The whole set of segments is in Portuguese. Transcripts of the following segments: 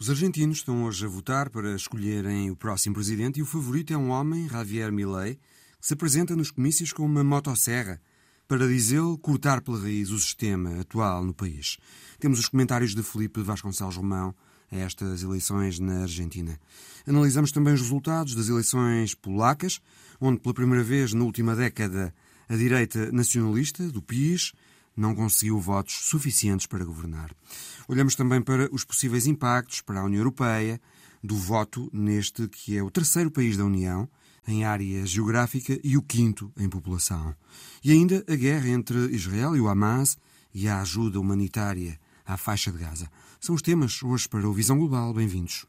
Os argentinos estão hoje a votar para escolherem o próximo presidente e o favorito é um homem, Javier Milei, que se apresenta nos comícios com uma motosserra para, diz ele, cortar pela raiz o sistema atual no país. Temos os comentários de Felipe Vasconcelos Romão a estas eleições na Argentina. Analisamos também os resultados das eleições polacas, onde pela primeira vez na última década a direita nacionalista do PIS não conseguiu votos suficientes para governar. Olhamos também para os possíveis impactos para a União Europeia do voto neste que é o terceiro país da União em área geográfica e o quinto em população. E ainda a guerra entre Israel e o Hamas e a ajuda humanitária à faixa de Gaza. São os temas hoje para o Visão Global. Bem-vindos.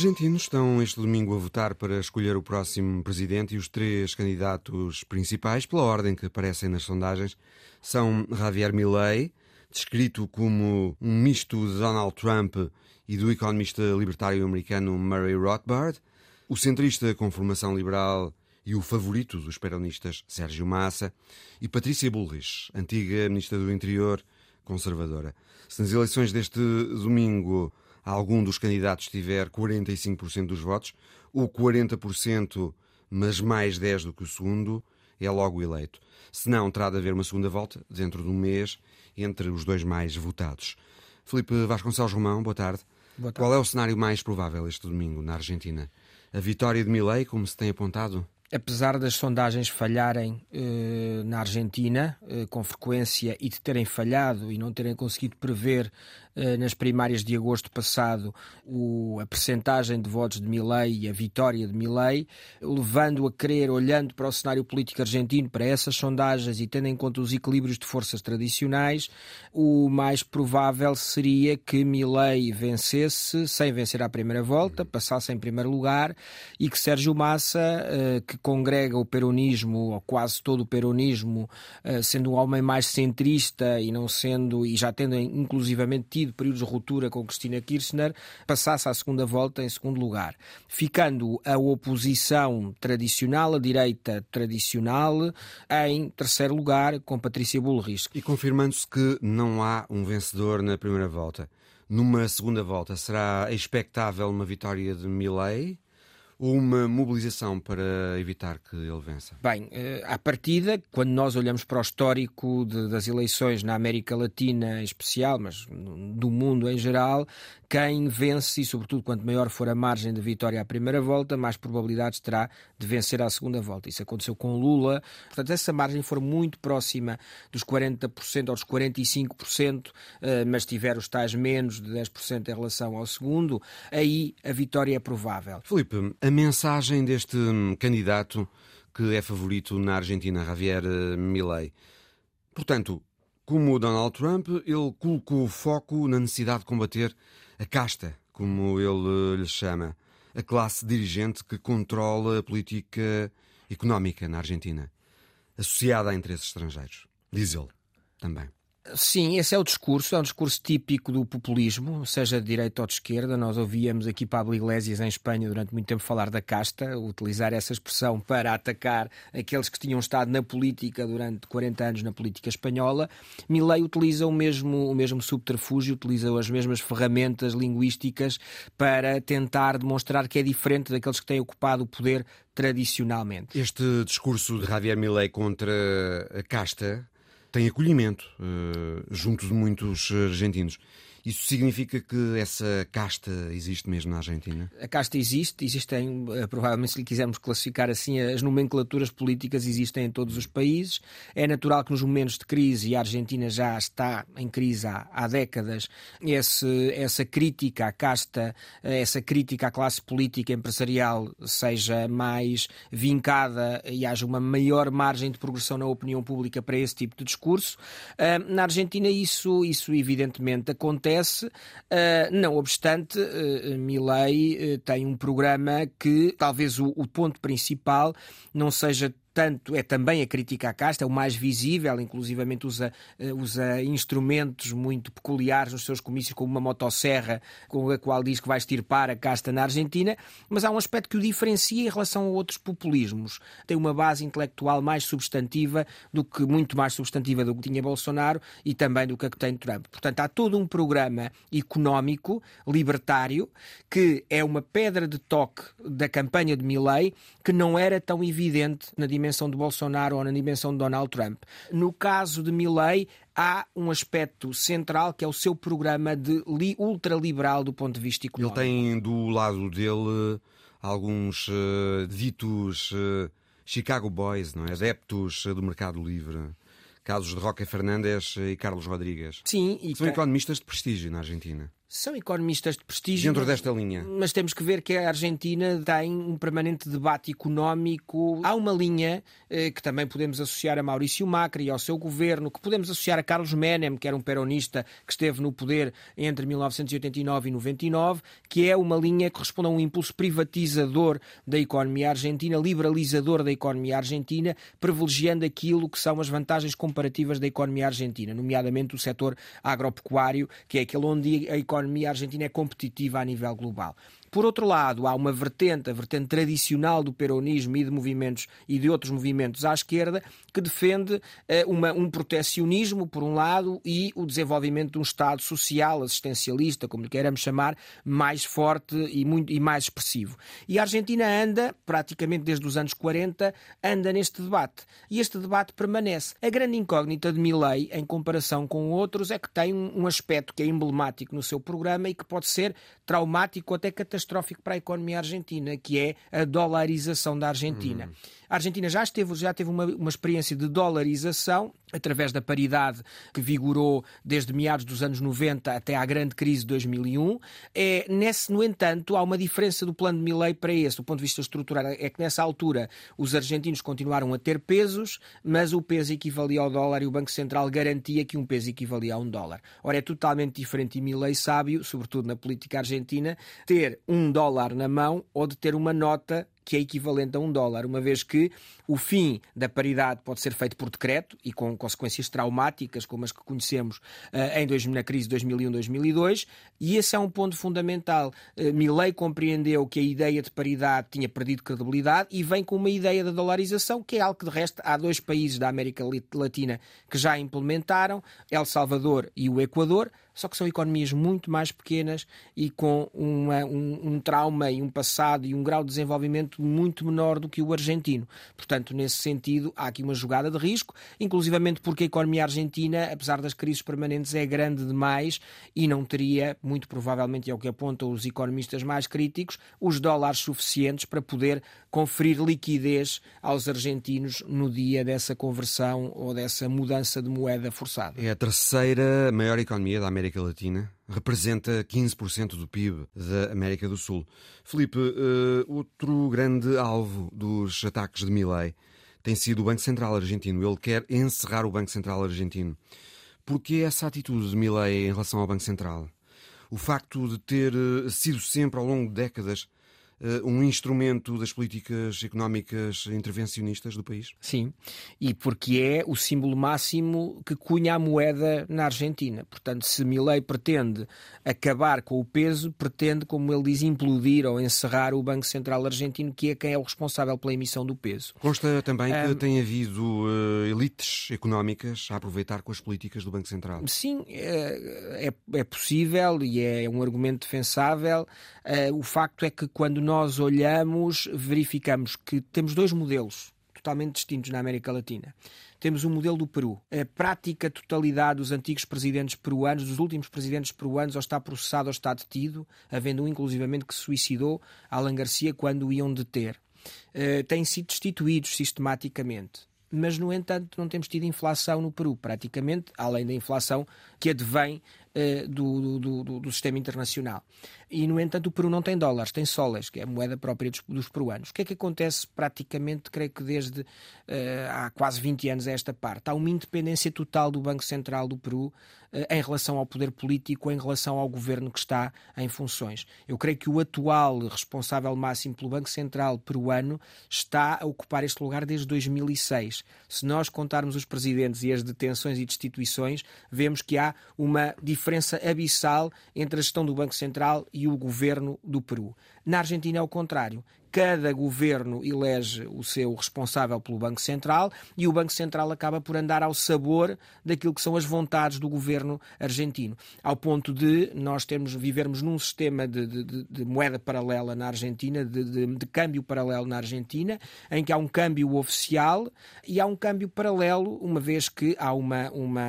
Argentinos estão este domingo a votar para escolher o próximo presidente e os três candidatos principais, pela ordem que aparecem nas sondagens, são Javier Milei, descrito como um misto de Donald Trump e do economista libertário americano Murray Rothbard, o centrista com formação liberal e o favorito dos peronistas Sérgio Massa, e Patrícia Bullrich, antiga ministra do Interior conservadora. Se nas eleições deste domingo algum dos candidatos tiver 45% dos votos, o 40%, mas mais 10 do que o segundo, é logo eleito. Se não, terá de haver uma segunda volta, dentro de um mês, entre os dois mais votados. Felipe Vasconcelos Romão, boa tarde. boa tarde. Qual é o cenário mais provável este domingo na Argentina? A vitória de Milei, como se tem apontado? apesar das sondagens falharem eh, na Argentina eh, com frequência e de terem falhado e não terem conseguido prever nas primárias de agosto passado o, a percentagem de votos de Milei e a vitória de Milei, levando a crer, olhando para o cenário político argentino, para essas sondagens e tendo em conta os equilíbrios de forças tradicionais, o mais provável seria que Milei vencesse sem vencer à primeira volta, passasse em primeiro lugar e que Sérgio Massa, que congrega o peronismo, ou quase todo o peronismo, eh, sendo um homem mais centrista e não sendo, e já tendo inclusivamente tido períodos de ruptura com Cristina Kirchner, passasse à segunda volta em segundo lugar. Ficando a oposição tradicional, a direita tradicional, em terceiro lugar, com Patrícia Bullrich. E confirmando-se que não há um vencedor na primeira volta. Numa segunda volta, será expectável uma vitória de Milley? Ou uma mobilização para evitar que ele vença? Bem, eh, à partida, quando nós olhamos para o histórico de, das eleições na América Latina em especial, mas do mundo em geral, quem vence, e sobretudo quanto maior for a margem de vitória à primeira volta, mais probabilidades terá de vencer à segunda volta. Isso aconteceu com Lula. Portanto, essa margem for muito próxima dos 40% aos 45%, eh, mas tiver os tais menos de 10% em relação ao segundo, aí a vitória é provável. Filipe, a mensagem deste candidato que é favorito na Argentina, Javier eh, Milei. Portanto, como Donald Trump, ele colocou o foco na necessidade de combater a casta, como ele lhe chama, a classe dirigente que controla a política económica na Argentina, associada a interesses estrangeiros. Diz ele também. Sim, esse é o discurso, é um discurso típico do populismo, seja de direita ou de esquerda. Nós ouvíamos aqui Pablo Iglesias em Espanha durante muito tempo falar da casta, utilizar essa expressão para atacar aqueles que tinham estado na política durante 40 anos na política espanhola. Milley utiliza o mesmo, o mesmo subterfúgio, utiliza as mesmas ferramentas linguísticas para tentar demonstrar que é diferente daqueles que têm ocupado o poder tradicionalmente. Este discurso de Javier Milley contra a casta tem acolhimento uh, junto de muitos argentinos. Isso significa que essa casta existe mesmo na Argentina? A casta existe, existem, eh, provavelmente, se lhe quisermos classificar assim, as nomenclaturas políticas existem em todos os países. É natural que nos momentos de crise, e a Argentina já está em crise há, há décadas, esse, essa crítica à casta, eh, essa crítica à classe política empresarial seja mais vincada e haja uma maior margem de progressão na opinião pública para esse tipo de discurso. Eh, na Argentina, isso, isso evidentemente acontece acontece. Não obstante, Milley tem um programa que talvez o, o ponto principal não seja tanto é também a crítica à casta, é o mais visível, inclusivamente usa, eh, usa instrumentos muito peculiares nos seus comícios, como uma motosserra com a qual diz que vai extirpar a casta na Argentina, mas há um aspecto que o diferencia em relação a outros populismos. Tem uma base intelectual mais substantiva do que, muito mais substantiva do que tinha Bolsonaro e também do que a que tem Trump. Portanto, há todo um programa económico, libertário, que é uma pedra de toque da campanha de Milley, que não era tão evidente na dimensão dimensão de Bolsonaro ou na dimensão de Donald Trump. No caso de Milley, há um aspecto central que é o seu programa de li ultraliberal do ponto de vista económico. Ele tem do lado dele alguns uh, ditos uh, Chicago Boys, não é? adeptos do mercado livre. Casos de Roque Fernandes e Carlos Rodrigues. Sim, e São economistas de prestígio na Argentina são economistas de prestígio. Dentro desta linha. Mas temos que ver que a Argentina tem um permanente debate económico. Há uma linha eh, que também podemos associar a Maurício Macri e ao seu governo, que podemos associar a Carlos Menem, que era um peronista que esteve no poder entre 1989 e 99, que é uma linha que responde a um impulso privatizador da economia argentina, liberalizador da economia argentina, privilegiando aquilo que são as vantagens comparativas da economia argentina, nomeadamente o setor agropecuário, que é aquele onde a economia economia argentina é competitiva a nível global. Por outro lado, há uma vertente, a vertente tradicional do peronismo e de movimentos e de outros movimentos à esquerda, que defende uh, uma, um protecionismo, por um lado, e o desenvolvimento de um Estado social, assistencialista, como lhe queiramos chamar, mais forte e, muito, e mais expressivo. E a Argentina anda, praticamente desde os anos 40, anda neste debate. E este debate permanece. A grande incógnita de Milley, em comparação com outros, é que tem um, um aspecto que é emblemático no seu programa e que pode ser traumático até catastrófico catastrófico para a economia argentina, que é a dolarização da Argentina. Uhum. A Argentina já, esteve, já teve uma, uma experiência de dolarização através da paridade que vigorou desde meados dos anos 90 até à grande crise de 2001. É, nesse, no entanto, há uma diferença do plano de Milley para esse, do ponto de vista estrutural. É que nessa altura os argentinos continuaram a ter pesos, mas o peso equivalia ao dólar e o Banco Central garantia que um peso equivalia a um dólar. Ora, é totalmente diferente e Milley sábio, sobretudo na política argentina, ter um dólar na mão ou de ter uma nota que é equivalente a um dólar, uma vez que o fim da paridade pode ser feito por decreto e com consequências traumáticas, como as que conhecemos uh, em dois, na crise de 2001-2002, e esse é um ponto fundamental. Uh, Milley compreendeu que a ideia de paridade tinha perdido credibilidade e vem com uma ideia da dolarização, que é algo que, de resto, há dois países da América Latina que já implementaram, El Salvador e o Equador, só que são economias muito mais pequenas e com uma, um, um, trauma e um passado e um grau de desenvolvimento muito menor do que o argentino. Portanto, nesse sentido, há aqui uma jogada de risco, inclusivamente porque a economia argentina, apesar das crises permanentes, é grande demais e não teria, muito provavelmente, é o que apontam os economistas mais críticos, os dólares suficientes para poder conferir liquidez aos argentinos no dia dessa conversão ou dessa mudança de moeda forçada. É a terceira maior economia da América Latina, representa 15% do PIB da América do Sul. Felipe, uh, outro grande alvo dos ataques de Milley tem sido o Banco Central Argentino. Ele quer encerrar o Banco Central Argentino. Por que essa atitude de Milley em relação ao Banco Central? O facto de ter eh, sido sempre, ao longo de décadas, um instrumento das políticas económicas intervencionistas do país? Sim, e porque é o símbolo máximo que cunha a moeda na Argentina. Portanto, se Milei pretende acabar com o peso, pretende, como ele diz, implodir ou encerrar o Banco Central Argentino, que é quem é o responsável pela emissão do peso. Consta também que um, tem havido uh, elites económicas a aproveitar com as políticas do Banco Central. Sim, é, é, é possível e é um argumento defensável. Uh, o facto é que quando nós olhamos, verificamos que temos dois modelos totalmente distintos na América Latina. Temos o modelo do Peru. A prática totalidade dos antigos presidentes peruanos, dos últimos presidentes peruanos, ou está processado ou está detido, havendo um inclusivamente que se suicidou, Alan Garcia, quando o iam deter. Uh, têm sido destituídos sistematicamente mas, no entanto, não temos tido inflação no Peru, praticamente, além da inflação que advém uh, do, do, do, do, sistema internacional. E, no entanto, o Peru não tem dólares, tem soles, que é a moeda própria dos, dos peruanos. O que é que acontece praticamente, creio que desde uh, há quase 20 anos a esta parte? Há uma independência total do Banco Central do Peru eh, em relação ao poder político, em relação ao governo que está em funções. Eu creio que o atual responsável máximo pelo Banco Central peruano está a ocupar este lugar desde 2006. Se nós contarmos os presidentes e as detenções e destituições, vemos que há uma diferença abissal entre a gestão do Banco Central e o governo do Peru. Na Argentina é o contrário cada governo elege o seu responsável pelo Banco Central e o Banco Central acaba por andar ao sabor daquilo que são as vontades do governo argentino. Ao ponto de nós termos, vivermos num sistema de, de, de moeda paralela na Argentina, de, de, câmbio paralelo na Argentina, em que há um câmbio oficial e há um câmbio paralelo, uma vez que há uma, uma,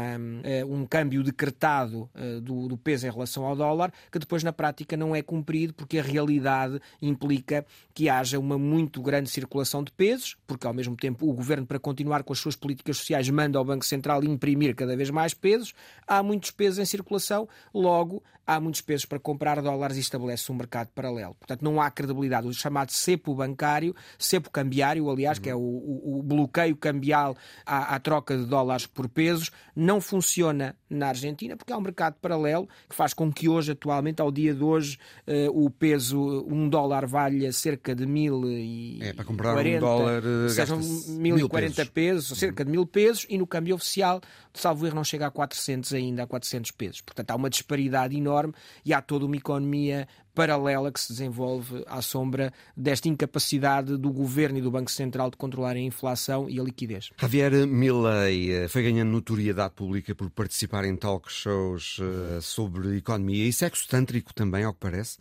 eh, um câmbio decretado eh, do, do peso em relação ao dólar, que depois na prática não é cumprido porque a realidade implica que haja uma muito grande circulação de pesos, porque ao mesmo tempo o governo, para continuar com as suas políticas sociais, manda ao Banco Central imprimir cada vez mais pesos. Há muitos pesos em circulação, logo há muitos pesos para comprar dólares e estabelece um mercado paralelo. Portanto, não há credibilidade. O chamado cepo bancário, cepo cambiário, aliás, uhum. que é o, o, o, bloqueio cambial à, à troca de dólares por pesos, não funciona na Argentina porque há um mercado paralelo que faz com que hoje, atualmente, ao dia de hoje, uh, o peso, um dólar valha cerca de mil e É, para comprar 40, um dólar eh, sejam mil e quarenta pesos, cerca de mil pesos, e no câmbio oficial, de salvo erro, não chega a 400 ainda, a 400 pesos. Portanto, há uma disparidade enorme e há toda uma economia paralela que se desenvolve à sombra desta incapacidade do governo e do Banco Central de controlar a inflação e a liquidez. Javier Milei eh, foi ganhando notoriedade pública por participar em talk shows eh, sobre economia e sexo tântrico também, ao que parece,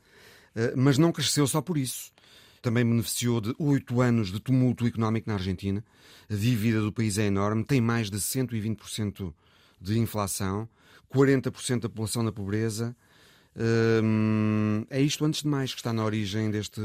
eh, mas não cresceu só por isso. Também beneficiou de oito anos de tumulto económico na Argentina. A dívida do país é enorme, tem mais de 120% de inflação, 40% da população na pobreza Hum, é isto, antes de mais, que está na origem deste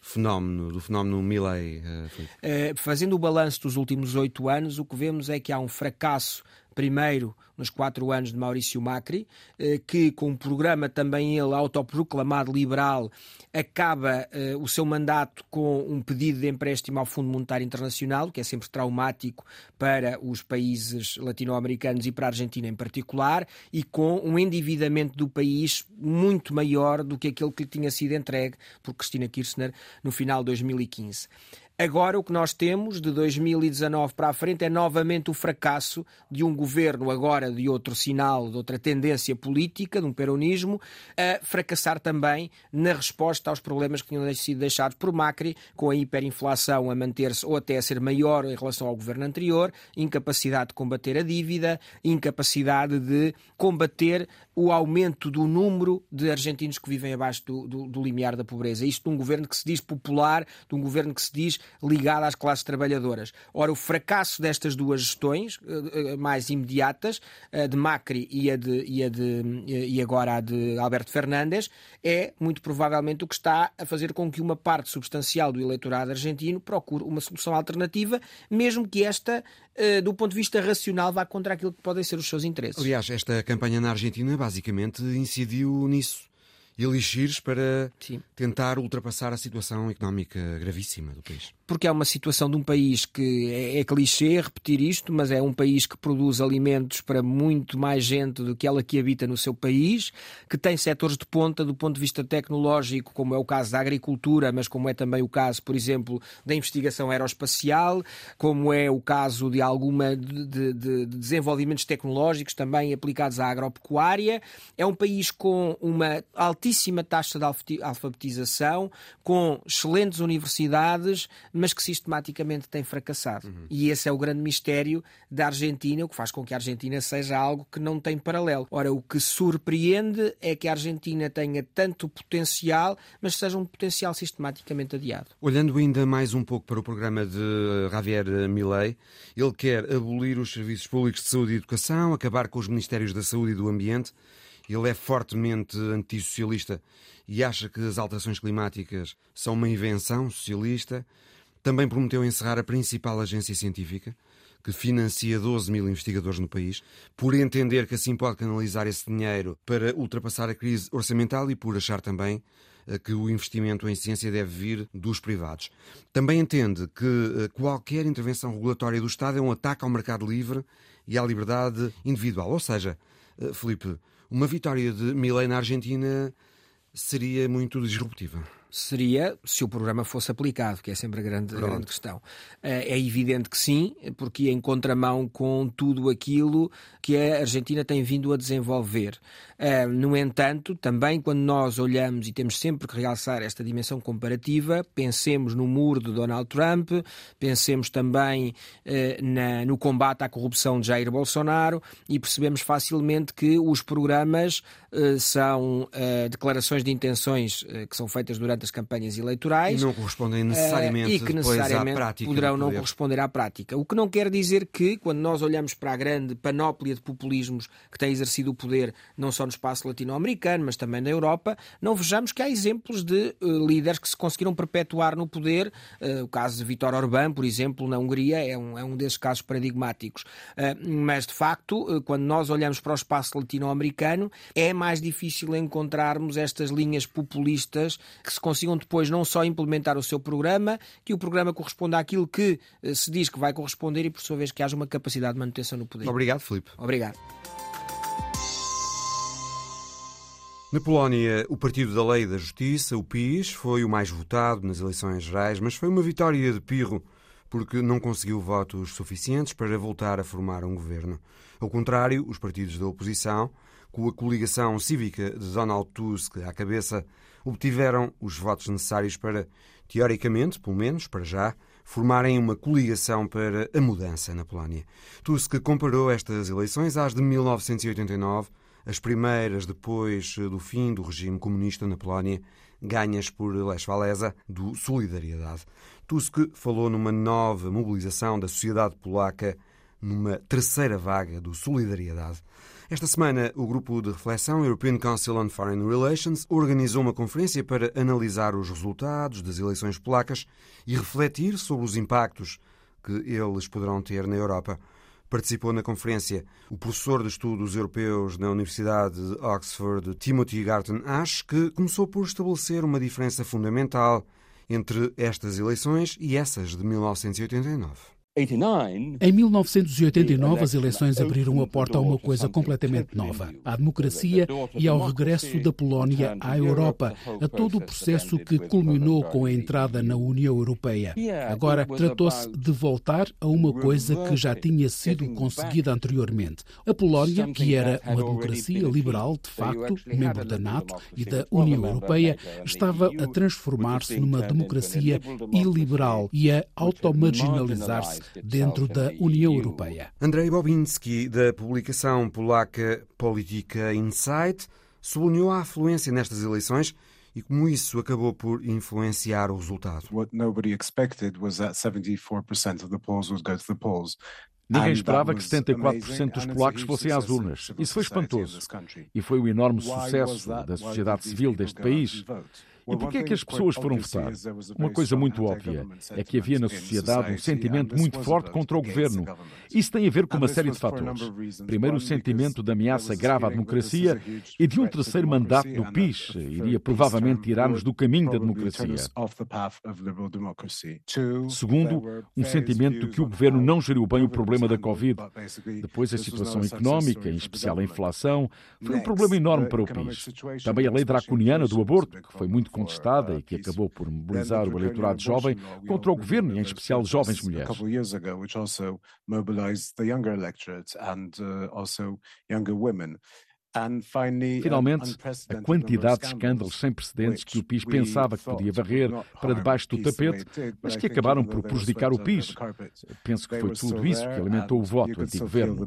fenómeno, do fenómeno Milley? Uh, fazendo o balanço dos últimos oito anos, o que vemos é que há um fracasso primeiro nos quatro anos de Maurício Macri, eh, que com um programa também ele autoproclamado liberal acaba eh, o seu mandato com um pedido de empréstimo ao Fundo Monetário Internacional, que é sempre traumático para os países latino-americanos e para a Argentina em particular, e com um endividamento do país muito maior do que aquele que lhe tinha sido entregue por Cristina Kirchner no final de 2015. Agora, o que nós temos de 2019 para a frente é novamente o fracasso de um governo, agora de outro sinal, de outra tendência política, de um peronismo, a fracassar também na resposta aos problemas que tinham sido deixados por Macri, com a hiperinflação a manter-se ou até a ser maior em relação ao governo anterior, incapacidade de combater a dívida, incapacidade de combater o aumento do número de argentinos que vivem abaixo do, do, do limiar da pobreza. Isto de um governo que se diz popular, de um governo que se diz ligado às classes trabalhadoras. Ora, o fracasso destas duas gestões eh, eh, mais imediatas, a de Macri e, a de, e, a de, e agora a de Alberto Fernandes, é muito provavelmente o que está a fazer com que uma parte substancial do eleitorado argentino procure uma solução alternativa, mesmo que esta eh, do ponto de vista racional, vá contra aquilo que podem ser os seus interesses. Aliás, esta campanha na Argentina basicamente incidiu nisso elixires para Sim. tentar ultrapassar a situação económica gravíssima do país porque é uma situação de um país que é, é clichê repetir isto, mas é um país que produz alimentos para muito mais gente do que ela que habita no seu país, que tem setores de ponta do ponto de vista tecnológico, como é o caso da agricultura, mas como é também o caso, por exemplo, da investigação aeroespacial, como é o caso de alguma de, de, de desenvolvimentos tecnológicos também aplicados à agropecuária. É um país com uma altíssima taxa de alfabetização, com excelentes universidades, mas que sistematicamente tem fracassado. Uhum. E esse é o grande mistério da Argentina, o que faz com que a Argentina seja algo que não tem paralelo. Ora, o que surpreende é que a Argentina tenha tanto potencial, mas seja um potencial sistematicamente adiado. Olhando ainda mais um pouco para o programa de Javier Milei, ele quer abolir os serviços públicos de saúde e educação, acabar com os ministérios da saúde e do ambiente. Ele é fortemente antissocialista e acha que as alterações climáticas são uma invenção socialista. Também prometeu encerrar a principal agência científica, que financia 12 mil investigadores no país, por entender que assim pode canalizar esse dinheiro para ultrapassar a crise orçamental e por achar também eh, que o investimento em ciência deve vir dos privados. Também entende que eh, qualquer intervenção regulatória do Estado é um ataque ao mercado livre e à liberdade individual. Ou seja, eh, Felipe, uma vitória de Milei na Argentina seria muito disruptiva seria se o programa fosse aplicado, que é sempre a grande, a grande questão. Eh, é evidente que sim, porque é em contramão com tudo aquilo que a Argentina tem vindo a desenvolver. Eh, no entanto, também quando nós olhamos e temos sempre que realçar esta dimensão comparativa, pensemos no muro de Donald Trump, pensemos também eh, na, no combate à corrupção de Jair Bolsonaro e percebemos facilmente que os programas são declarações de intenções que são feitas durante durante as campanhas eleitorais. E não correspondem necessariamente, uh, e que necessariamente prática poderão não corresponder à prática. O que não quer dizer que, quando nós olhamos para a grande panóplia de populismos que tem exercido o poder, não só no espaço latino-americano, mas também na Europa, não vejamos que há exemplos de uh, líderes que se conseguiram perpetuar no poder. Uh, o caso de Vítor Orbán, por exemplo, na Hungria, é um, é um desses casos paradigmáticos. mas, de facto, quando nós olhamos para o espaço latino-americano, é mais difícil encontrarmos estas linhas populistas que se consigam depois não só implementar o seu programa, que o programa corresponda àquilo que eh, se diz que vai corresponder e, por sua vez, que haja uma capacidade de manutenção no poder. Obrigado, Filipe. Obrigado. Na Polónia, o Partido da Lei e da Justiça, o PIS, foi o mais votado nas eleições gerais, mas foi uma vitória de pirro porque não conseguiu votos suficientes para voltar a formar um governo. Ao contrário, os partidos da oposição, com a coligação cívica de Donald Tusk à cabeça, obtiveram os votos necessários para, teoricamente, pelo menos para já, formarem uma coligação para a mudança na Polónia. Tusk comparou estas eleições às de 1989, as primeiras depois do fim do regime comunista na Polónia, ganhas por Lech Walesa do Solidariedade. Tusk falou numa nova mobilização da sociedade polaca, numa terceira vaga do Solidariedade. Esta semana, o grupo de reflexão European Council on Foreign Relations organizou uma conferência para analisar os resultados das eleições polacas e refletir sobre os impactos que eles poderão ter na Europa. Participou na conferência o professor de Estudos Europeus na Universidade de Oxford, Timothy Garton Ash, que começou por estabelecer uma diferença fundamental entre estas eleições e essas de 1989. Em 1989, as eleições abriram a porta a uma coisa completamente nova: à democracia e ao regresso da Polónia à Europa, a todo o processo que culminou com a entrada na União Europeia. Agora, tratou-se de voltar a uma coisa que já tinha sido conseguida anteriormente. A Polónia, que era uma democracia liberal de facto, membro da NATO e da União Europeia, estava a transformar-se numa democracia iliberal e a automarginalizar-se dentro da União Europeia. Andrei Bobinski, da publicação polaca Politica Insight, sublinhou a afluência nestas eleições e como isso acabou por influenciar o resultado. What nobody expected was that 74% of the polls would go to the polls. Ninguém esperava que 74% dos polacos fossem às urnas. Isso foi espantoso. E foi o enorme sucesso da sociedade civil deste país. E por que é que as pessoas foram votar? Uma coisa muito óbvia é que havia na sociedade um sentimento muito forte contra o governo. Isso tem a ver com uma série de fatores. Primeiro, o sentimento de ameaça grave à democracia e de um terceiro mandato do PIS iria provavelmente tirar-nos do caminho da democracia. Segundo, um sentimento de que o governo não geriu bem o problema da Covid. Depois, a situação económica, em especial a inflação, foi um problema enorme para o PIS. Também a lei draconiana do aborto, que foi muito contestada e que acabou por mobilizar o eleitorado jovem contra o governo e, em especial, jovens mulheres. Finalmente, a quantidade de escândalos sem precedentes que o PIS pensava que podia varrer para debaixo do tapete, mas que acabaram por prejudicar o PIS. Penso que foi tudo isso que alimentou o voto anti-governo.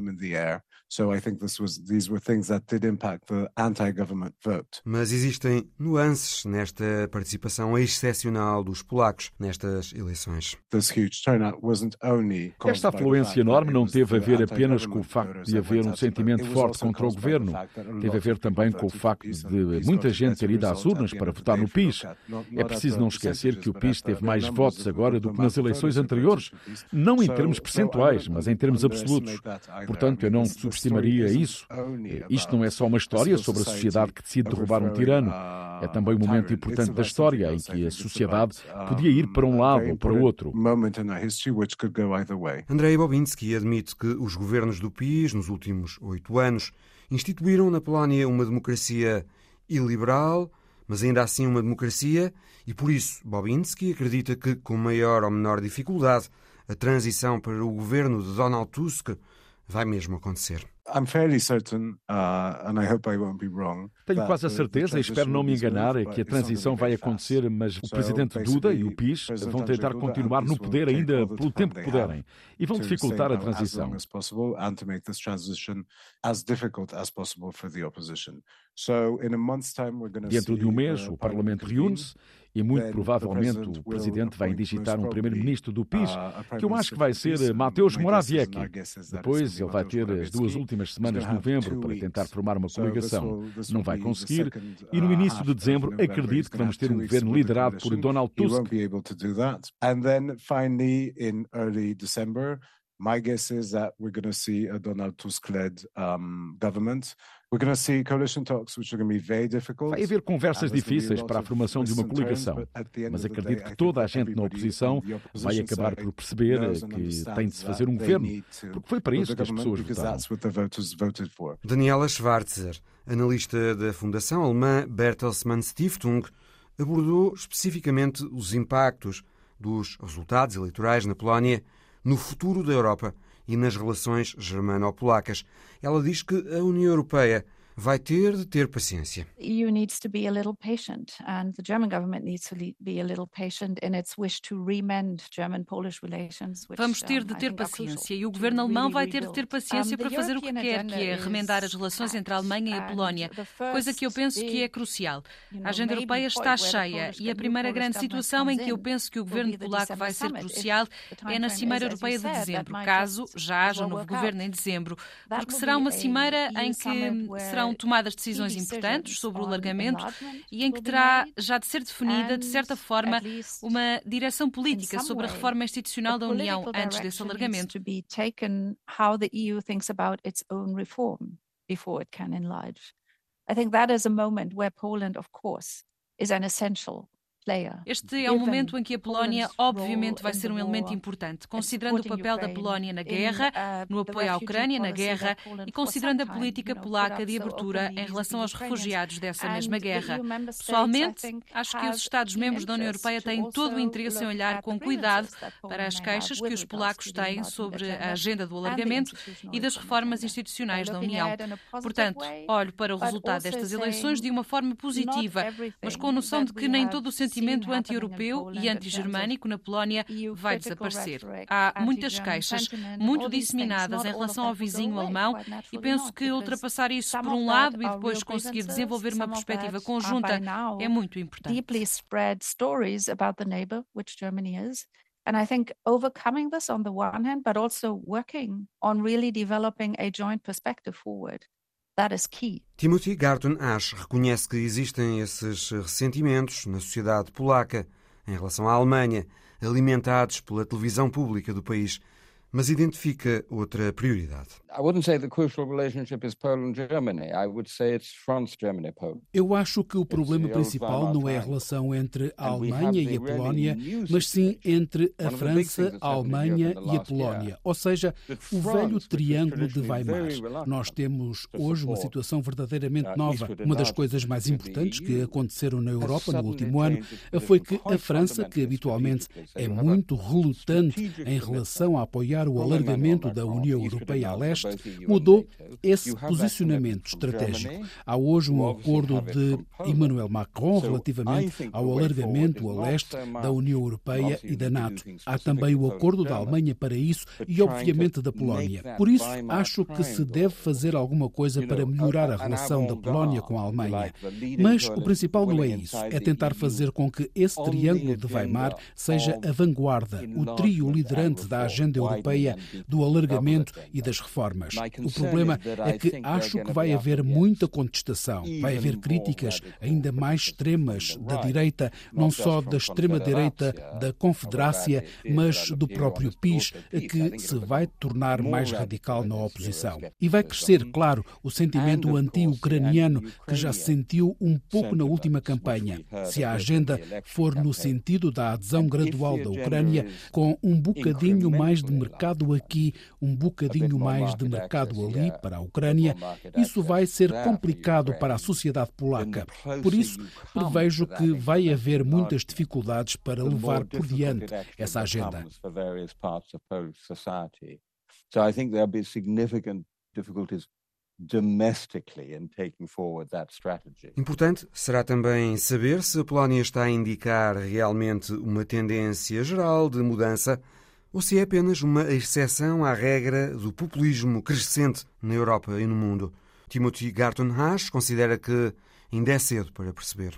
Mas existem nuances nesta participação excepcional dos polacos nestas eleições. Esta afluência enorme não teve a ver apenas com o facto de haver um sentimento forte contra o governo. teve a ver também com o facto de muita gente ter ido às urnas para votar no PIS. É preciso não esquecer que o PIS teve mais votos agora do que nas eleições anteriores, não em termos percentuais, mas em termos absolutos. Portanto, eu não subestimaria isso. Isto não é só uma história sobre a sociedade que decide derrubar um tirano. É também um momento importante da história em que a sociedade podia ir para um lado ou para o outro. Andrei Bobinski admite que os governos do PIS, nos últimos oito anos, instituíram na Polónia uma democracia iliberal, mas ainda assim uma democracia, e por isso Bobinski acredita que, com maior ou menor dificuldade, a transição para o governo de Donald Tusk vai mesmo acontecer. Uh, Tenho quase a certeza, e espero não me enganar, que a transição vai acontecer, mas o presidente Duda e o PIS vão tentar continuar no poder ainda pelo tempo que puderem. e vão dificultar a transição. Dentro de um mês, o Parlamento reúne-se e muito provavelmente o Presidente vai digitar um Primeiro-Ministro do PIS, que eu acho que vai ser Mateusz Morawiecki. Depois ele vai ter as duas últimas semanas de novembro para tentar formar uma coligação. Não vai conseguir e no início de dezembro acredito que vamos ter um governo liderado por Donald Tusk. My guess is that we're going to see a Donald Tusk-led um, government. Vai haver conversas difíceis para a formação de uma coligação, mas acredito que toda a gente na oposição vai acabar por perceber que tem de se fazer um governo, porque foi para isso que as pessoas votaram. Daniela Schwarzer, analista da Fundação Alemã Bertelsmann Stiftung, abordou especificamente os impactos dos resultados eleitorais na Polónia no futuro da Europa e nas relações germano-polacas. Ela diz que a União Europeia vai ter de ter paciência. EU needs to be a little patient and the German government needs to be a little patient in its wish to remend German-Polish relations. Vamos ter de ter paciência e o governo alemão vai ter de ter paciência para fazer o que quer, que é remendar as relações entre a Alemanha e a Polónia, coisa que eu penso que é crucial. A agenda europeia está cheia e a primeira grande situação em que eu penso que o governo polaco vai ser crucial é na Cimeira Europeia de dezembro, caso já haja um novo governo em dezembro, porque será uma cimeira em que será serão tomadas decisões importantes sobre o alargamento e em que terá já de ser definida, de certa forma, uma direção política sobre a reforma institucional da União antes desse alargamento. I think that is a moment where Poland, of course, is an essential este é um momento em que a Polónia, obviamente, vai ser um elemento importante, considerando o papel da Polónia na guerra, uh, no apoio à Ucrânia na guerra e considerando a política polaca de abertura em relação aos refugiados dessa mesma guerra. Pessoalmente, acho que os Estados-membros da União Europeia têm todo o interesse em olhar com cuidado para as queixas que os polacos têm sobre a agenda do alargamento e das reformas institucionais da União. Portanto, olho para o resultado destas eleições de uma forma positiva, mas com a noção de que nem todo o sentido sentimento anti-europeu e anti-germânico na Polónia vai desaparecer. Há muitas queixas, muito disseminadas em relação ao vizinho alemão, e penso que ultrapassar isso por um lado e depois conseguir desenvolver uma perspectiva conjunta é muito importante. And I think overcoming this on the one hand, but also working on really developing a joint perspective forward. Timothy Garton Ash reconhece que existem esses ressentimentos na sociedade polaca em relação à Alemanha, alimentados pela televisão pública do país mas identifica outra prioridade. Eu acho que o problema principal não é a relação entre a Alemanha e a Polónia, mas sim entre a França, a Alemanha e a Polónia, ou seja, o velho triângulo de Weimar. Nós temos hoje uma situação verdadeiramente nova. Uma das coisas mais importantes que aconteceram na Europa no último ano foi que a França, que habitualmente é muito relutante em relação a apoiar o alargamento da União Europeia a leste, mudou esse posicionamento estratégico. Há hoje um acordo de Emmanuel Macron relativamente ao alargamento a leste da União Europeia e da NATO. Há também o acordo da Alemanha para isso e, obviamente, da Polónia. Por isso, acho que se deve fazer alguma coisa para melhorar a relação da Polónia com a Alemanha. Mas o principal não é isso, é tentar fazer com que esse triângulo de Weimar seja a vanguarda, o trio liderante da agenda europeia do alargamento e das reformas. Armas. O problema é que acho que vai haver muita contestação, vai haver críticas ainda mais extremas da direita, não só da extrema-direita da Confederácia, mas do próprio PIS, que se vai tornar mais radical na oposição. E vai crescer, claro, o sentimento anti-ucraniano que já se sentiu um pouco na última campanha. Se a agenda for no sentido da adesão gradual da Ucrânia, com um bocadinho mais de mercado aqui, um bocadinho mais de mercado ali para a Ucrânia, isso vai ser complicado para a sociedade polaca. Por isso, prevejo que vai haver muitas dificuldades para levar por diante essa agenda. So I think there'll be significant difficulties Importante será também saber se a Polónia está a indicar realmente uma tendência geral de mudança ou se é apenas uma exceção à regra do populismo crescente na Europa e no mundo. Timothy Garton Haas considera que Ainda é cedo para perceber.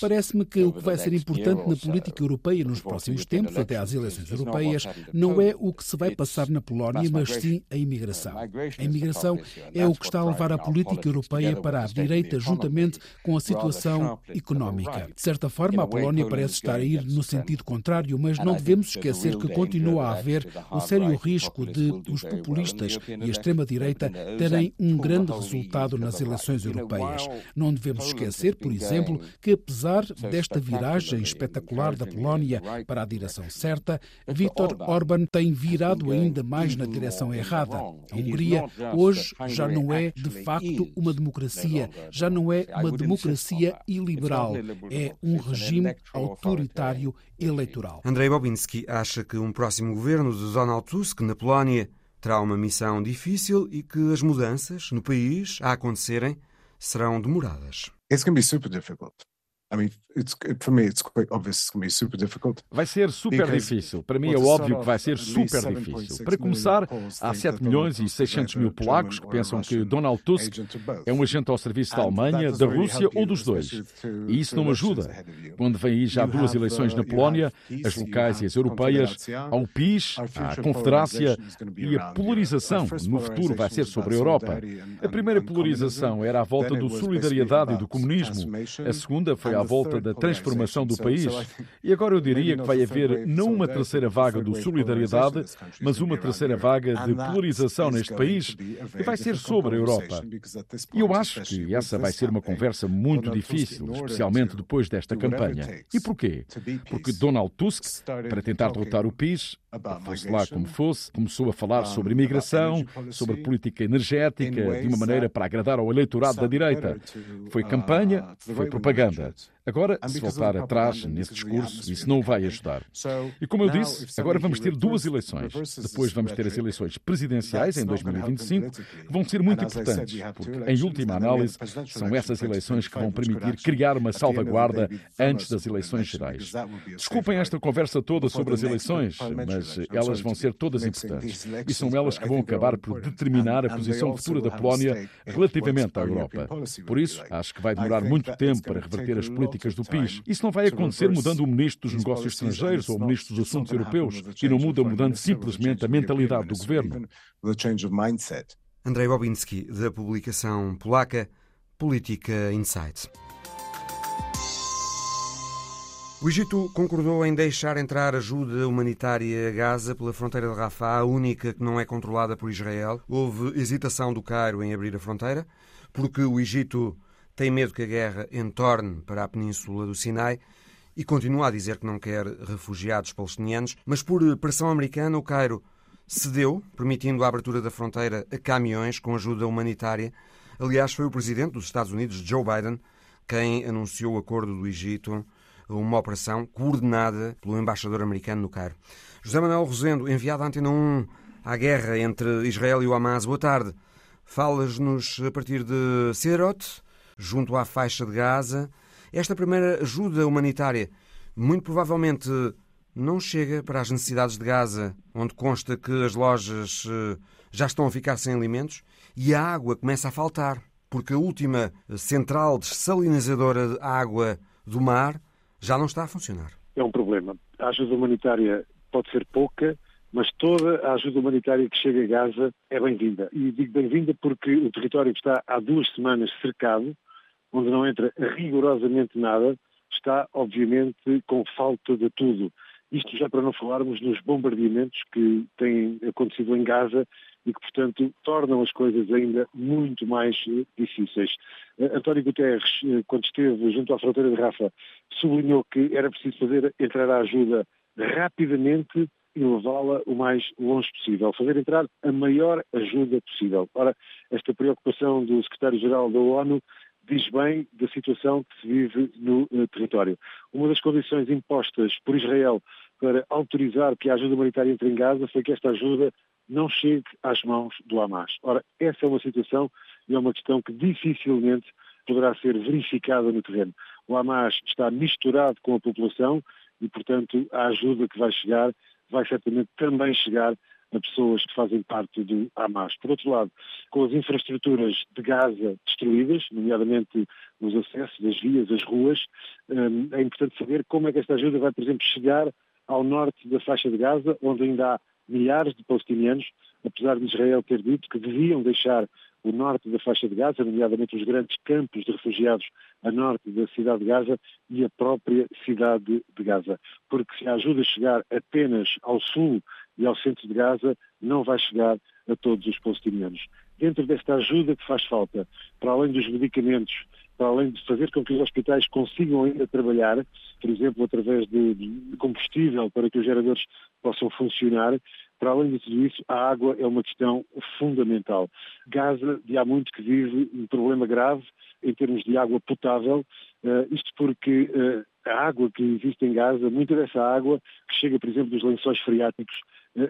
Parece-me que o que vai ser importante na política europeia nos próximos tempos, até às eleições europeias, não é o que se vai passar na Polónia, mas sim a imigração. A imigração é o que está a levar a política europeia para a direita, juntamente com a situação económica. De certa forma, a Polónia parece estar a ir no sentido contrário, mas não devemos esquecer que continua a haver o sério risco de os populistas e a extrema-direita terem um grande resultado nas eleições europeias. Não devemos esquecer, por exemplo, que apesar desta viragem espetacular da Polónia para a direção certa, Viktor Orban tem virado ainda mais na direção errada. A Hungria hoje já não é de facto uma democracia, já não é uma democracia iliberal, é um regime autoritário eleitoral. Andrei Bobinski acha que um próximo governo de Donald Tusk na Polónia terá uma missão difícil e que as mudanças no país a acontecerem serão demoradas. It's going to be super difficult. I mean, it's, for me, it's quite obvious it's going to be super difficult. Vai ser super difícil. Para mim é óbvio que vai ser super difícil. Para começar, há 7 milhões e 600 mil polacos que pensam que Donald Tusk é um agente ao serviço da Alemanha, da Rússia ou dos dois. E isso não ajuda. Quando vem aí já duas eleições na Polónia, as locais e as europeias, há o PIS, a Confederácia e a polarização no futuro vai ser sobre a Europa. A primeira polarização era à volta do solidariedade e do comunismo. A segunda foi à volta da transformação do país. E agora eu diria que vai haver não uma terceira vaga do solidariedade, mas uma terceira vaga de polarização neste país, e vai ser sobre a Europa. E eu acho que essa vai ser uma conversa muito difícil, especialmente depois desta campanha. E porquê? Porque Donald Tusk, para tentar derrotar o PIS, fosse lá como fosse, começou a falar sobre imigração, sobre política energética, de uma maneira para agradar ao eleitorado da direita. Foi campanha, foi propaganda. Agora, se voltar atrás nesse discurso, isso não vai ajudar. E como eu disse, agora vamos ter duas eleições. Depois vamos ter as eleições presidenciais em 2025, que vão ser muito importantes, porque, em última análise, são essas eleições que vão permitir criar uma salvaguarda antes das eleições gerais. Desculpem esta conversa toda sobre as eleições, mas elas vão ser todas importantes. E são elas que vão acabar por determinar a posição futura da Polónia relativamente à Europa. Por isso, acho que vai demorar muito tempo para reverter as políticas políticas do PIS. Isso não vai acontecer mudando o ministro dos Negócios Estrangeiros ou o ministro dos Assuntos Europeus e não muda mudando simplesmente a mentalidade do governo. Andrei Bobinski, da publicação polaca Política Insight. O Egito concordou em deixar entrar ajuda humanitária a Gaza pela fronteira de Rafah, a única que não é controlada por Israel. Houve hesitação do Cairo em abrir a fronteira, porque o Egito tem medo que a guerra entorne para a península do Sinai e continua a dizer que não quer refugiados palestinianos, mas por pressão americana, o Cairo cedeu, permitindo a abertura da fronteira a caminhões com ajuda humanitária. Aliás, foi o presidente dos Estados Unidos, Joe Biden, quem anunciou o acordo do Egito, uma operação coordenada pelo embaixador americano no Cairo. José Manuel Rosendo, enviado à Antena 1 à guerra entre Israel e o Hamas. Boa tarde. Falas-nos a partir de Sderot, junto à faixa de Gaza. Esta primeira ajuda humanitária muito provavelmente não chega para as necessidades de Gaza, onde consta que as lojas eh, já estão a ficar sem alimentos e a água começa a faltar, porque a última central dessalinizadora de água do mar já não está a funcionar. É um problema. A ajuda humanitária pode ser pouca, mas toda a ajuda humanitária que chega a Gaza é bem-vinda. E digo bem-vinda porque o território está há duas semanas cercado, onde não entra rigorosamente nada, está, obviamente, com falta de tudo. Isto já para não falarmos nos bombardeamentos que têm acontecido em Gaza e que, portanto, tornam as coisas ainda muito mais eh, difíceis. Uh, António Guterres, uh, quando esteve junto à fronteira de Rafa, sublinhou que era preciso fazer entrar a ajuda rapidamente e levá-la o mais longe possível, fazer entrar a maior ajuda possível. Ora, esta preocupação do secretário-geral da ONU diz bem da situação que se vive no uh, território. Uma das condições impostas por Israel para autorizar que a ajuda humanitária entre em Gaza foi que esta ajuda não chegue às mãos do Hamas. Ora, essa é uma situação e é uma questão que dificilmente poderá ser verificada no terreno. O Hamas está misturado com a população e, portanto, a ajuda que vai chegar vai certamente também chegar a pessoas que fazem parte do Hamas. Por outro lado, com as infraestruturas de Gaza destruídas, nomeadamente os acessos, as vias, as ruas, hum, é importante saber como é que esta ajuda vai, por exemplo, chegar ao norte da faixa de Gaza, onde ainda há milhares de palestinianos, apesar de Israel ter dito que deviam deixar o norte da faixa de Gaza, nomeadamente os grandes campos de refugiados a norte da cidade de Gaza e a própria cidade de Gaza. Porque se a ajuda chegar apenas ao sul e ao centro de Gaza, não vai chegar a todos os palestinianos. Dentro desta ajuda que faz falta, para além dos medicamentos, para além de fazer com que os hospitais consigam ainda trabalhar, por exemplo, através de, combustível para que os geradores possam funcionar, para além de tudo isso, a água é uma questão fundamental. Gaza, de há muito que vive um problema grave em termos de água potável, uh, isto porque uh, a água que existe em Gaza, muita dessa água que chega, por exemplo, dos lençóis freáticos,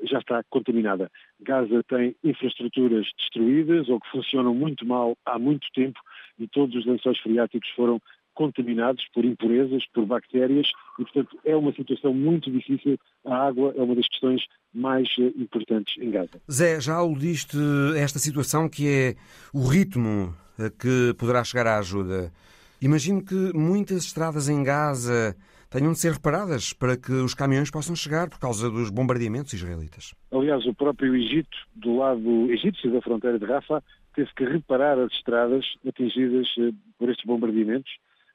já está contaminada. Gaza tem infraestruturas destruídas ou que funcionam muito mal há muito tempo e todos os lençóis freáticos foram contaminados por impurezas, por bactérias, e, portanto, é uma situação muito difícil. A água é uma das questões mais eh, importantes em Gaza. Zé, já aludiste esta situação que é o ritmo que poderá chegar a ajuda. Imagino que muitas estradas em Gaza tenham de ser reparadas para que os caminhões possam chegar por causa dos bombardeamentos israelitas. Aliás, o próprio Egito, do lado egípcio da fronteira de Rafah, teve que reparar as estradas atingidas eh, por estes bombardeamentos.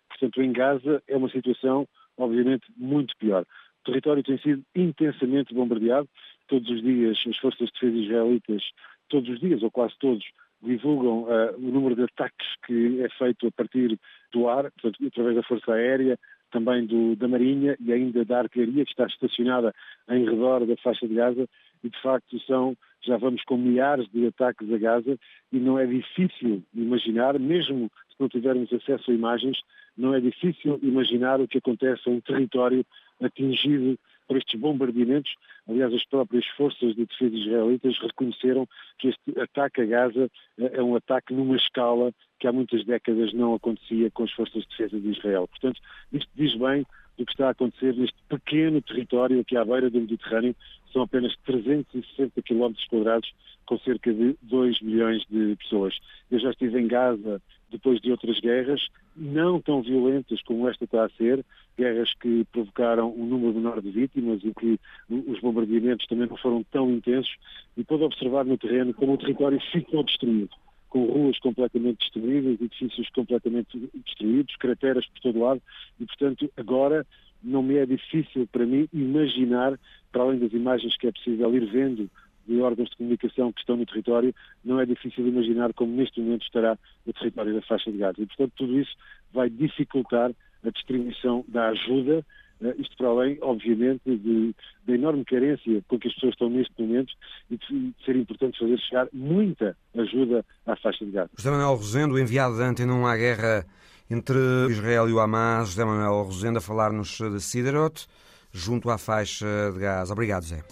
Portanto, em Gaza é uma situação, obviamente, muito pior. O território tem sido intensamente bombardeado. Todos os dias, as forças de defesa israelitas, todos os dias, ou quase todos, divulgam uh, o número de ataques que é feito a partir do ar, portanto, através da Força Aérea, também do, da Marinha e ainda da artilharia que está estacionada em redor da faixa de Gaza e de facto são, já vamos com milhares de ataques a Gaza e não é difícil imaginar, mesmo se não tivermos acesso a imagens, não é difícil imaginar o que acontece a um território atingido por estes bombardeamentos. Aliás, as próprias forças de defesa israelitas reconheceram que este ataque a Gaza é um ataque numa escala que há muitas décadas não acontecia com as forças de defesa de Israel. Portanto, isto diz bem do que está a acontecer neste pequeno território aqui à beira do Mediterrâneo. São apenas 360 km quadrados, com cerca de 2 milhões de pessoas. Eu já estive em Gaza depois de outras guerras, não tão violentas como esta está a ser, guerras que provocaram um número menor de vítimas e que os bombardeamentos também não foram tão intensos, e pode observar no terreno como o território ficou destruído com ruas completamente destruídas, edifícios completamente destruídos, crateras por todo lado, e portanto agora não me é difícil para mim imaginar, para além das imagens que é possível ir vendo de órgãos de comunicação que estão no território, não é difícil imaginar como neste momento estará o território da faixa de Gaza. E, portanto, tudo isso vai dificultar a distribuição da ajuda, uh, isto para além, obviamente, de, da enorme carência com que as pessoas estão neste momento e de, de ser importante fazer chegar muita ajuda à faixa de Gaza. José Manuel Rosendo, enviado da Antena 1 à guerra entre Israel e o Hamas, José Manuel Rosendo a falar-nos de Siderot, junto à faixa de Gaza. Obrigado, Zé.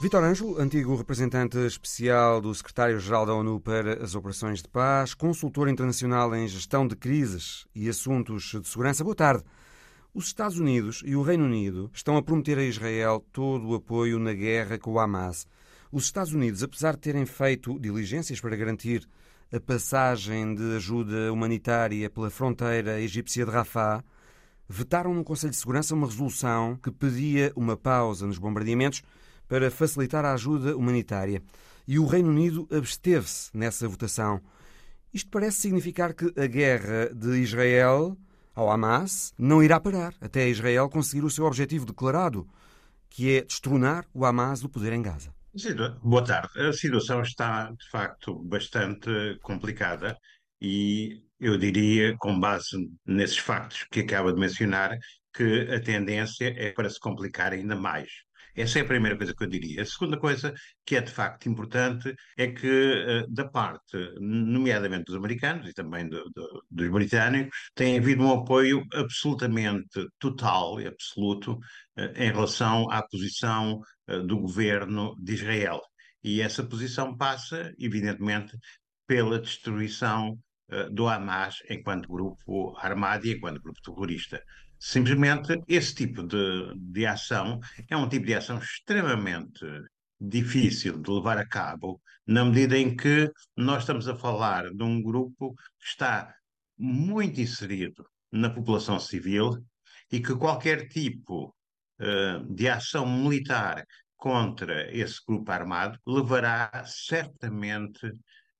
Vitor Ângelo, antigo representante especial do secretário-geral da ONU para as Operações de Paz, consultor internacional em gestão de crises e assuntos de segurança. Boa tarde. Os Estados Unidos e o Reino Unido estão a prometer a Israel todo o apoio na guerra com o Hamas. Os Estados Unidos, apesar de terem feito diligências para garantir a passagem de ajuda humanitária pela fronteira egípcia de Rafah, vetaram no Conselho de Segurança uma resolução que pedia uma pausa nos bombardeamentos para facilitar a ajuda humanitária. E o Reino Unido absteve-se nessa votação. Isto parece significar que a guerra de Israel ao Hamas não irá parar até Israel conseguir o seu objetivo declarado, que é destronar o Hamas do poder em Gaza. Boa tarde. A situação está, de facto, bastante complicada e eu diria, com base nesses factos que acaba de mencionar, que a tendência é para se complicar ainda mais. Essa é a primeira coisa que eu diria. A segunda coisa que é de facto importante é que, eh, da parte, nomeadamente dos americanos e também do, do, dos britânicos, tem havido um apoio absolutamente total e absoluto eh, em relação à posição eh, do governo de Israel. E essa posição passa, evidentemente, pela destruição do Hamas enquanto grupo armado e enquanto grupo terrorista. Simplesmente esse tipo de, de ação é um tipo de ação extremamente difícil de levar a cabo, na medida em que nós estamos a falar de um grupo que está muito inserido na população civil e que qualquer tipo uh, de ação militar contra esse grupo armado levará certamente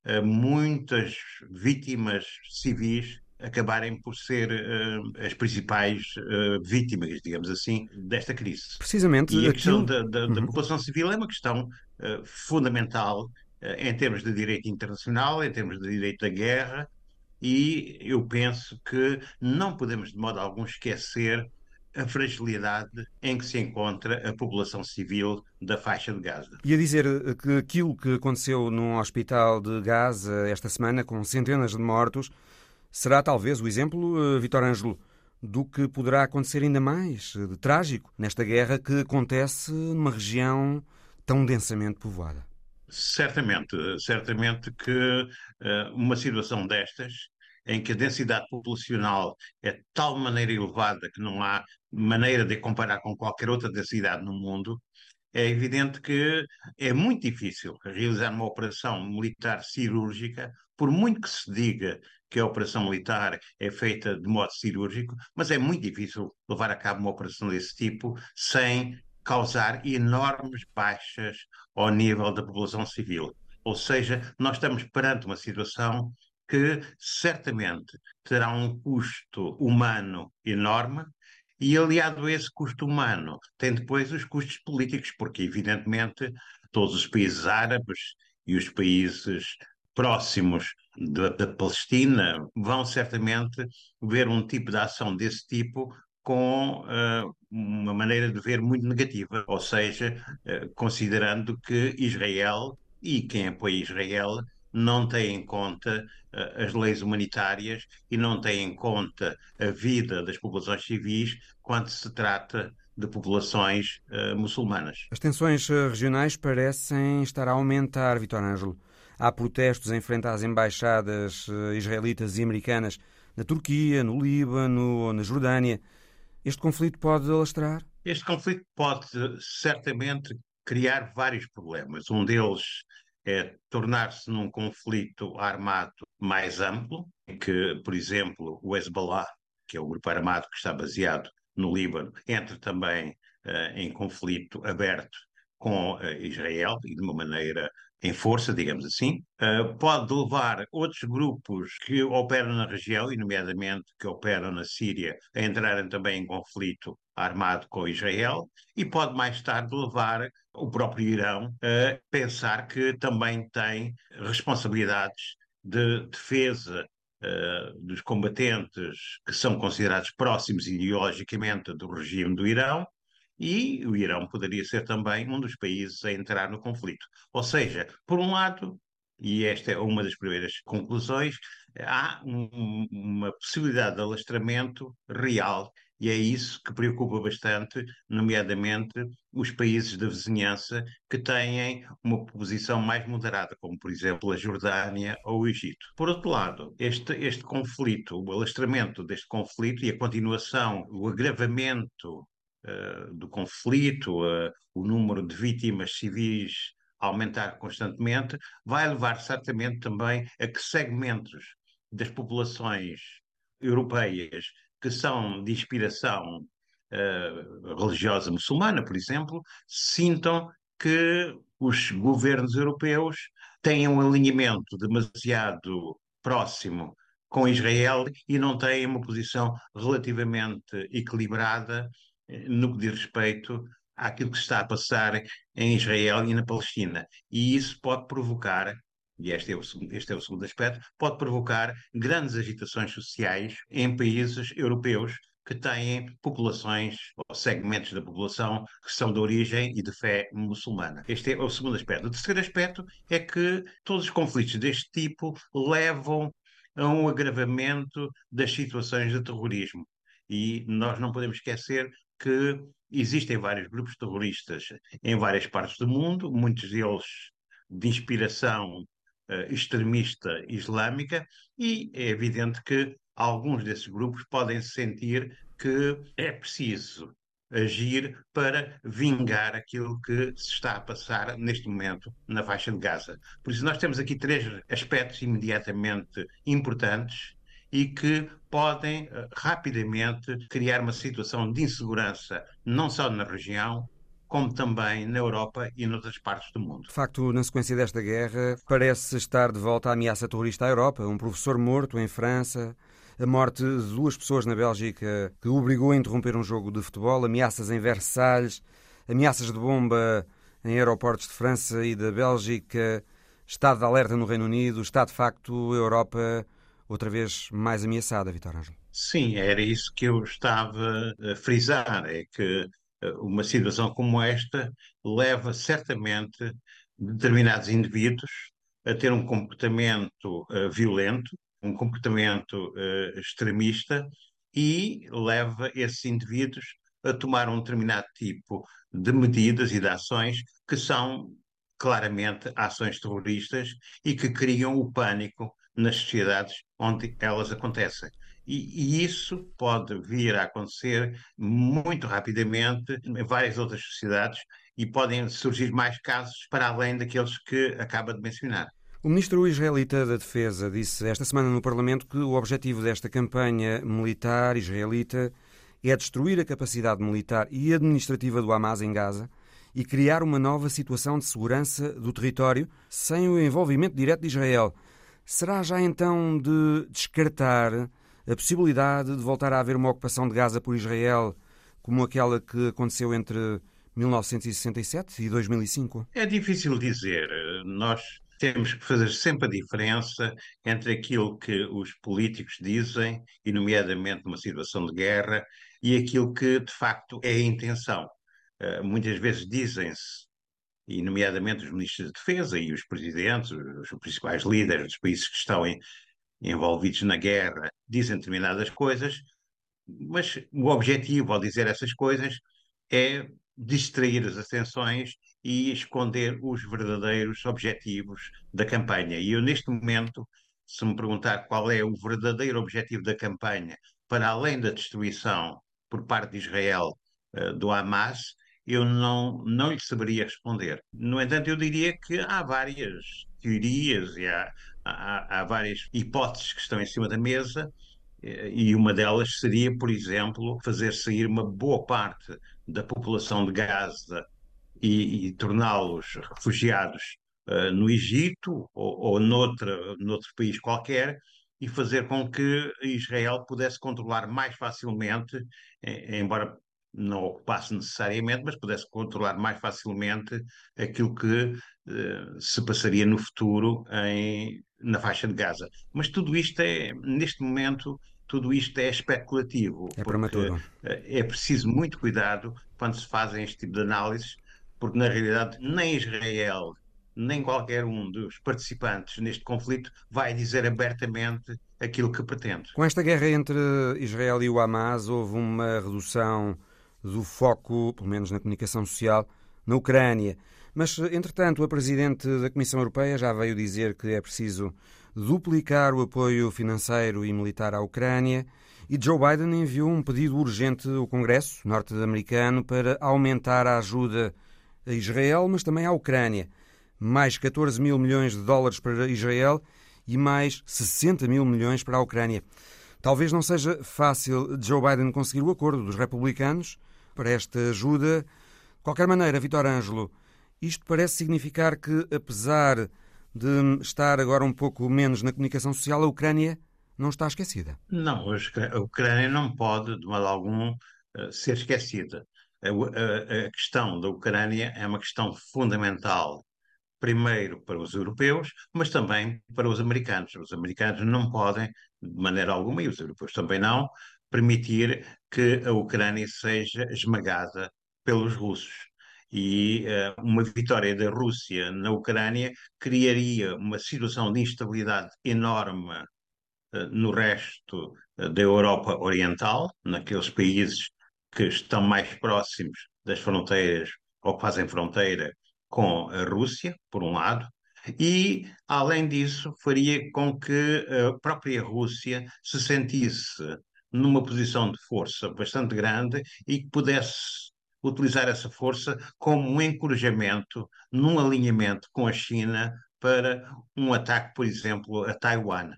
a muitas vítimas civis acabarem por ser uh, as principais uh, vítimas, digamos assim, desta crise. Precisamente. E a questão da, da, da uhum. população civil é uma questão uh, fundamental em termos de direito internacional, em termos de direito da guerra, e eu penso que não podemos de modo algum esquecer a fragilidade em que se encontra a população civil da faixa de Gaza. E a dizer que aquilo que aconteceu num hospital de Gaza esta semana, com centenas de mortos, será talvez o exemplo, eh, Vitor Ângelo, do que poderá acontecer ainda mais de trágico nesta guerra que acontece numa região tão densamente povoada. Certamente, certamente que uma situação destas, em que a densidade populacional é de tal maneira elevada que não há maneira de comparar com qualquer outra densidade no mundo, é evidente que é muito difícil realizar uma operação militar cirúrgica, por muito que se diga que a operação militar é feita de modo cirúrgico, mas é muito difícil levar a cabo uma operação desse tipo sem causar enormes baixas ao nível da população civil. Ou seja, nós estamos perante uma situação que certamente terá um custo humano enorme, e aliado a esse custo humano, tem depois os custos políticos, porque evidentemente todos os países árabes e os países próximos da, da, Palestina vão certamente ver um tipo de ação desse tipo com uh, uma maneira de ver muito negativa, ou seja, uh, considerando que Israel e quem apoia Israel não tem em conta uh, as leis humanitárias e não tem em conta a vida das populações civis quando se trata de populações muçulmanas. As tensões regionais parecem estar a aumentar, Vitor Ângelo. Há protestos em frente às embaixadas eh, israelitas e americanas na Turquia, no Líbano ou na Jordânia. Este conflito pode alastrar? Este conflito pode certamente criar vários problemas. Um deles é tornar-se num conflito armado mais amplo, em que, por exemplo, o Hezbollah, que é o grupo armado que está baseado no Líbano, entre também uh, em conflito aberto com uh, Israel e de uma maneira em força, digamos assim, uh, pode levar outros grupos que operam na região, e nomeadamente que operam na Síria, a entrarem também em conflito armado com Israel, e pode mais tarde levar o próprio Irão a pensar que também tem responsabilidades de defesa Uh, dos combatentes que são considerados próximos ideologicamente do regime do Irão e o Irão poderia ser também um dos países a entrar no conflito. Ou seja, por um lado, e esta é uma das primeiras conclusões, há um, uma possibilidade de alastramento real e é isso que preocupa bastante, nomeadamente os países da vizinhança que têm uma posição mais moderada, como por exemplo a Jordânia ou o Egito. Por outro lado, este, este conflito, o alastramento deste conflito e a continuação, o agravamento uh, do conflito, uh, o número de vítimas civis aumentar constantemente, vai levar certamente também a que segmentos das populações europeias que são de inspiração uh, religiosa muçulmana, por exemplo, sintam que os governos europeus têm um alinhamento demasiado próximo com Israel e não têm uma posição relativamente equilibrada eh, no que diz respeito àquilo que está a passar em Israel e na Palestina. E isso pode provocar, e este é o, este é o segundo aspecto, pode provocar grandes agitações sociais em países europeus que têm populações ou segmentos da população que são de origem e de fé muçulmana. Este é o segundo aspecto. O terceiro aspecto é que todos os conflitos deste tipo levam a um agravamento das situações de terrorismo. E nós não podemos esquecer que existem vários grupos terroristas em várias partes do mundo, muitos deles de inspiração uh, extremista islâmica, e é evidente que alguns desses grupos podem sentir que é preciso agir para vingar aquilo que se está a passar neste momento na faixa de Gaza. Por isso, nós temos aqui três aspectos imediatamente importantes e que podem uh, rapidamente criar uma situação de insegurança, não só na região, como também na Europa e noutras partes do mundo. De facto, na sequência desta guerra, parece estar de volta a ameaça terrorista à Europa. Um professor morto em França, a morte de duas pessoas na Bélgica que obrigou a interromper um jogo de futebol, ameaças em Versalhes, ameaças de bomba em aeroportos de França e da Bélgica, estado de alerta no Reino Unido, está de facto a Europa outra vez mais ameaçada, Vitor Ângelo. Sim, era isso que eu estava a frisar, é que eh, uma situação como esta leva certamente determinados indivíduos a ter um comportamento uh, violento, um comportamento uh, extremista e leva esses indivíduos a tomar um determinado tipo de medidas e de ações que são claramente ações terroristas e que criam o pânico nas sociedades onde elas acontecem. E, e, isso pode vir a acontecer muito rapidamente em várias outras sociedades e podem surgir mais casos para além daqueles que acaba de mencionar. O ministro israelita da Defesa disse esta semana no Parlamento que o objetivo desta campanha militar israelita é destruir a capacidade militar e administrativa do Hamas em Gaza e criar uma nova situação de segurança do território sem o envolvimento direto de Israel. Será já então de descartar a possibilidade de voltar a haver uma ocupação de Gaza por Israel como aquela que aconteceu entre 1967 e 2005? É difícil dizer. Nós temos que fazer sempre a diferença entre aquilo que os políticos dizem, e nomeadamente numa situação de guerra, e aquilo que de facto é a intenção. Uh, muitas vezes dizem-se, e nomeadamente os ministros de defesa e os presidentes, os, principais líderes dos países que estão em, envolvidos na guerra, dizem determinadas coisas, mas o objetivo ao dizer essas coisas é distrair as atenções e esconder os verdadeiros objetivos da campanha. E eu, neste momento, se me perguntar qual é o verdadeiro objetivo da campanha, para além da destruição por parte de Israel uh, do Hamas, eu não, não lhe saberia responder. No entanto, eu diria que há várias teorias e há, há, há várias hipóteses que estão em cima da mesa e uma delas seria, por exemplo, fazer sair uma boa parte da população de Gaza e, e torná-los refugiados uh, no Egito ou, ou noutra, noutro país qualquer e fazer com que Israel pudesse controlar mais facilmente, embora não ocupasse necessariamente, mas pudesse controlar mais facilmente aquilo que uh, se passaria no futuro em, na faixa de Gaza. Mas tudo isto é, neste momento, tudo isto é especulativo. É prematuro. É preciso muito cuidado quando se fazem este tipo de análises, porque na realidade nem Israel, nem qualquer um dos participantes neste conflito vai dizer abertamente aquilo que pretende. Com esta guerra entre Israel e o Hamas, houve uma redução do foco, pelo menos na comunicação social, na Ucrânia. Mas, entretanto, a Presidente da Comissão Europeia já veio dizer que é preciso duplicar o apoio financeiro e militar à Ucrânia e Joe Biden enviou um pedido urgente ao Congresso norte-americano para aumentar a ajuda a Israel, mas também à Ucrânia. Mais 14 mil milhões de dólares para Israel e mais 60 mil milhões para a Ucrânia. Talvez não seja fácil Joe Biden conseguir o acordo dos republicanos para esta ajuda. De qualquer maneira, Vitor Ângelo, isto parece significar que, apesar de estar agora um pouco menos na comunicação social, a Ucrânia não está esquecida. Não, a Ucrânia não pode, de modo algum, eh, ser esquecida. A, a, a questão da Ucrânia é uma questão fundamental primeiro para os europeus, mas também para os americanos. Os americanos não podem, de maneira alguma, e os europeus também não, permitir que a Ucrânia seja esmagada pelos russos. E uh, uma vitória da Rússia na Ucrânia criaria uma situação de instabilidade enorme uh, no resto uh, da Europa Oriental, naqueles países que estão mais próximos das fronteiras ou que fazem fronteira com a Rússia, por um lado, e, além disso, faria com que a própria Rússia se sentisse numa posição de força bastante grande e que pudesse utilizar essa força como um encorajamento num alinhamento com a China para um ataque, por exemplo, a Taiwan.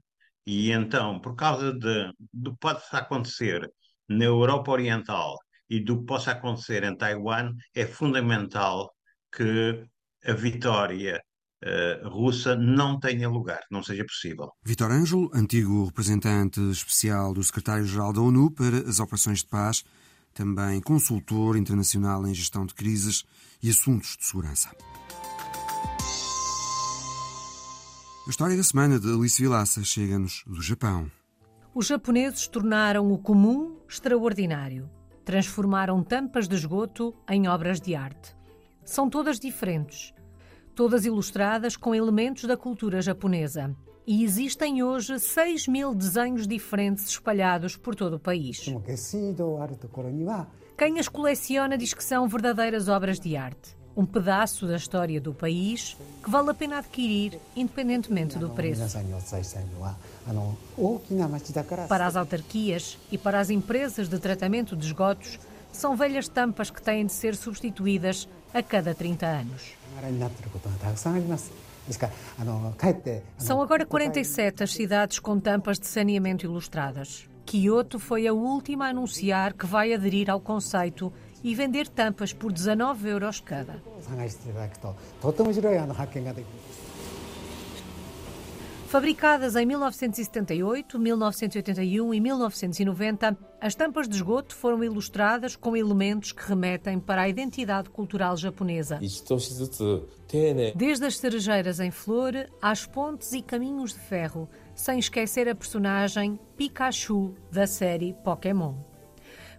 E então, por causa de, do que pode acontecer na Europa Oriental e do que possa acontecer em Taiwan, é fundamental que a vitória uh, russa não tenha lugar, não seja possível. Vitor Ângelo, antigo representante especial do secretário-geral da ONU para as operações de paz, também consultor internacional em gestão de crises e assuntos de segurança. A história da semana de Alice Vilaça chega-nos do Japão. Os japoneses tornaram o comum extraordinário. Transformaram tampas de esgoto em obras de arte. São todas diferentes, todas ilustradas com elementos da cultura japonesa. E existem hoje 6 mil desenhos diferentes espalhados por todo o país. Quem as coleciona diz que são verdadeiras obras de arte. Um pedaço da história do país que vale a pena adquirir, independentemente do preço. Para as autarquias e para as empresas de tratamento de esgotos, são velhas tampas que têm de ser substituídas a cada 30 anos. São agora 47 as cidades com tampas de saneamento ilustradas. Kyoto foi a última a anunciar que vai aderir ao conceito e vender tampas por 19 euros cada. Fabricadas em 1978, 1981 e 1990, as tampas de esgoto foram ilustradas com elementos que remetem para a identidade cultural japonesa. Desde as cerejeiras em flor às pontes e caminhos de ferro, sem esquecer a personagem Pikachu da série Pokémon.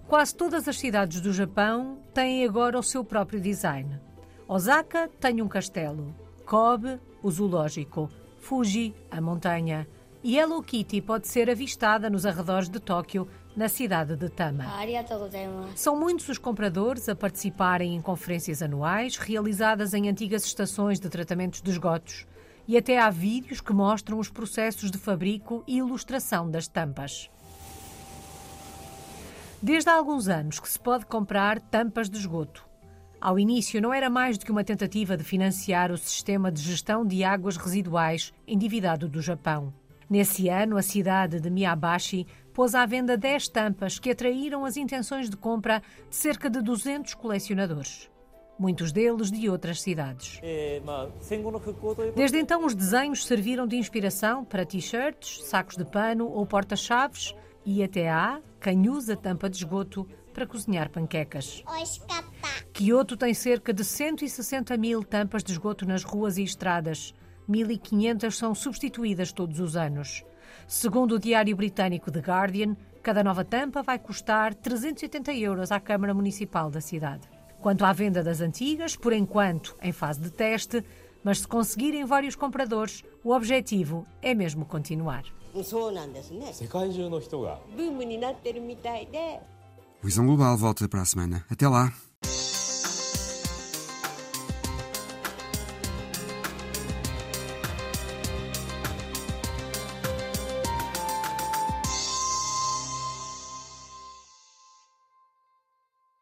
Quase todas as cidades do Japão têm agora o seu próprio design. Osaka tem um castelo, Kobe, o zoológico. Fuji, a montanha, e Hello Kitty pode ser avistada nos arredores de Tóquio, na cidade de Tama. São muitos os compradores a participarem em conferências anuais realizadas em antigas estações de tratamentos de esgotos. E até há vídeos que mostram os processos de fabrico e ilustração das tampas. Desde há alguns anos que se pode comprar tampas de esgoto. Ao início, não era mais do que uma tentativa de financiar o sistema de gestão de águas residuais endividado do Japão. Nesse ano, a cidade de Miyabashi pôs à venda 10 tampas que atraíram as intenções de compra de cerca de 200 colecionadores. Muitos deles de outras cidades. Desde então, os desenhos serviram de inspiração para t-shirts, sacos de pano ou porta-chaves e até há quem usa tampa de esgoto para cozinhar panquecas. Kyoto tem cerca de 160 mil tampas de esgoto nas ruas e estradas. 1.500 são substituídas todos os anos. Segundo o diário britânico The Guardian, cada nova tampa vai custar 380 euros à Câmara Municipal da cidade. Quanto à venda das antigas, por enquanto em fase de teste, mas se conseguirem vários compradores, o objetivo é mesmo continuar. Visão Global volta para a semana. Até lá!